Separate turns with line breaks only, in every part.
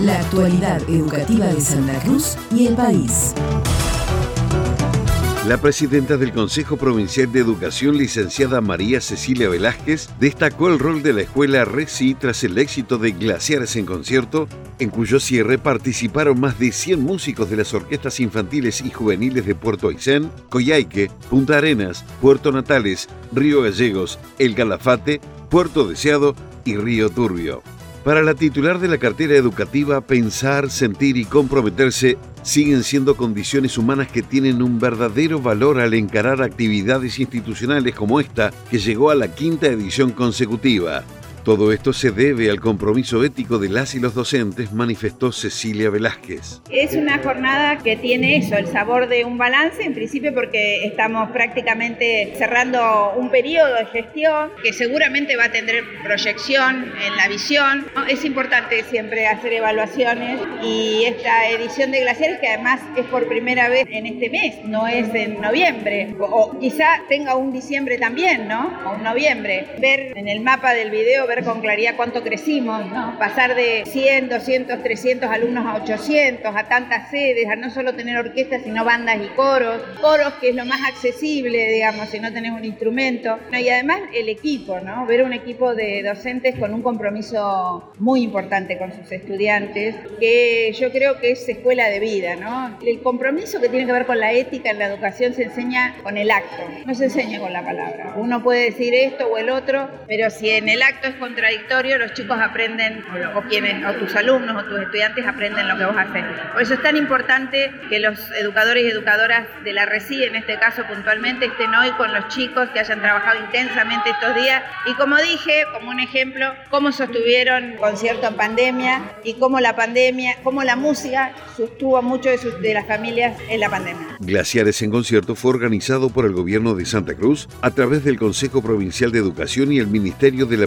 la actualidad educativa de Santa Cruz y el país.
La presidenta del Consejo Provincial de Educación, licenciada María Cecilia Velázquez, destacó el rol de la escuela RECI tras el éxito de Glaciares en concierto, en cuyo cierre participaron más de 100 músicos de las orquestas infantiles y juveniles de Puerto Aysén, Coyhaique, Punta Arenas, Puerto Natales, Río Gallegos, El Galafate, Puerto Deseado y Río Turbio. Para la titular de la cartera educativa, pensar, sentir y comprometerse siguen siendo condiciones humanas que tienen un verdadero valor al encarar actividades institucionales como esta, que llegó a la quinta edición consecutiva. Todo esto se debe al compromiso ético de las y los docentes, manifestó Cecilia Velázquez.
Es una jornada que tiene eso, el sabor de un balance, en principio porque estamos prácticamente cerrando un periodo de gestión que seguramente va a tener proyección en la visión. Es importante siempre hacer evaluaciones y esta edición de Glaciares, que además es por primera vez en este mes, no es en noviembre, o quizá tenga un diciembre también, ¿no? O un noviembre. Ver en el mapa del video, ver con claridad cuánto crecimos, ¿no? Pasar de 100, 200, 300 alumnos a 800, a tantas sedes, a no solo tener orquestas, sino bandas y coros. Coros, que es lo más accesible, digamos, si no tenés un instrumento. y además el equipo, ¿no? Ver un equipo de docentes con un compromiso muy importante con sus estudiantes, que yo creo que es escuela de vida, ¿no? El compromiso que tiene que ver con la ética en la educación se enseña con el acto, no se enseña con la palabra. Uno puede decir esto o el otro, pero si en el acto es contradictorio, los chicos aprenden, o, quienes, o tus alumnos o tus estudiantes aprenden lo que vos haces. Por eso es tan importante que los educadores y educadoras de la RECI, en este caso puntualmente, estén hoy con los chicos que hayan trabajado intensamente estos días. Y como dije, como un ejemplo, cómo sostuvieron concierto en pandemia y cómo la pandemia, cómo la música sostuvo mucho de, de las familias en la pandemia.
Glaciares en concierto fue organizado por el gobierno de Santa Cruz a través del Consejo Provincial de Educación y el Ministerio de la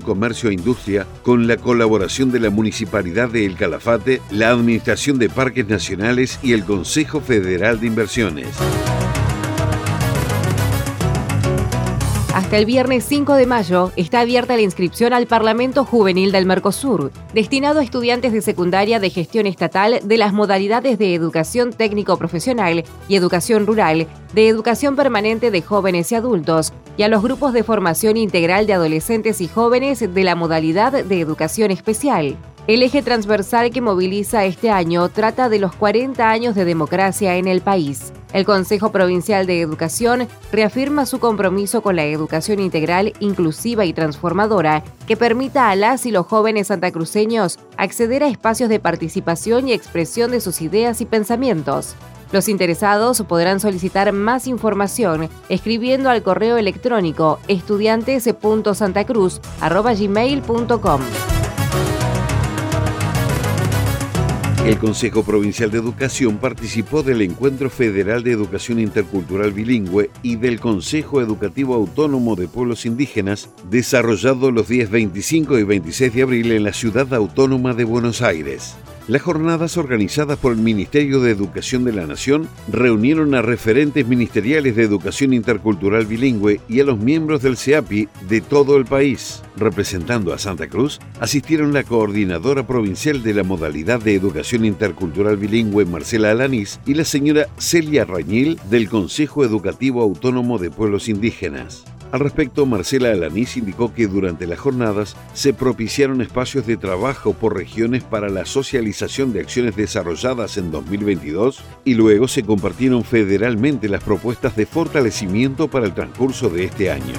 Comercio e Industria, con la colaboración de la Municipalidad de El Calafate, la Administración de Parques Nacionales y el Consejo Federal de Inversiones.
Hasta el viernes 5 de mayo está abierta la inscripción al Parlamento Juvenil del Mercosur, destinado a estudiantes de secundaria de gestión estatal de las modalidades de educación técnico-profesional y educación rural, de educación permanente de jóvenes y adultos, y a los grupos de formación integral de adolescentes y jóvenes de la modalidad de educación especial. El eje transversal que moviliza este año trata de los 40 años de democracia en el país. El Consejo Provincial de Educación reafirma su compromiso con la educación integral, inclusiva y transformadora que permita a las y los jóvenes santacruceños acceder a espacios de participación y expresión de sus ideas y pensamientos. Los interesados podrán solicitar más información escribiendo al correo electrónico estudiantes.santacruz.gmail.com.
El Consejo Provincial de Educación participó del Encuentro Federal de Educación Intercultural Bilingüe y del Consejo Educativo Autónomo de Pueblos Indígenas, desarrollado los días 25 y 26 de abril en la ciudad autónoma de Buenos Aires. Las jornadas organizadas por el Ministerio de Educación de la Nación reunieron a referentes ministeriales de educación intercultural bilingüe y a los miembros del CEAPI de todo el país. Representando a Santa Cruz, asistieron la coordinadora provincial de la modalidad de educación intercultural bilingüe Marcela Alanís y la señora Celia Rañil del Consejo Educativo Autónomo de Pueblos Indígenas. Al respecto, Marcela Alanís indicó que durante las jornadas se propiciaron espacios de trabajo por regiones para la socialización de acciones desarrolladas en 2022 y luego se compartieron federalmente las propuestas de fortalecimiento para el transcurso de este año.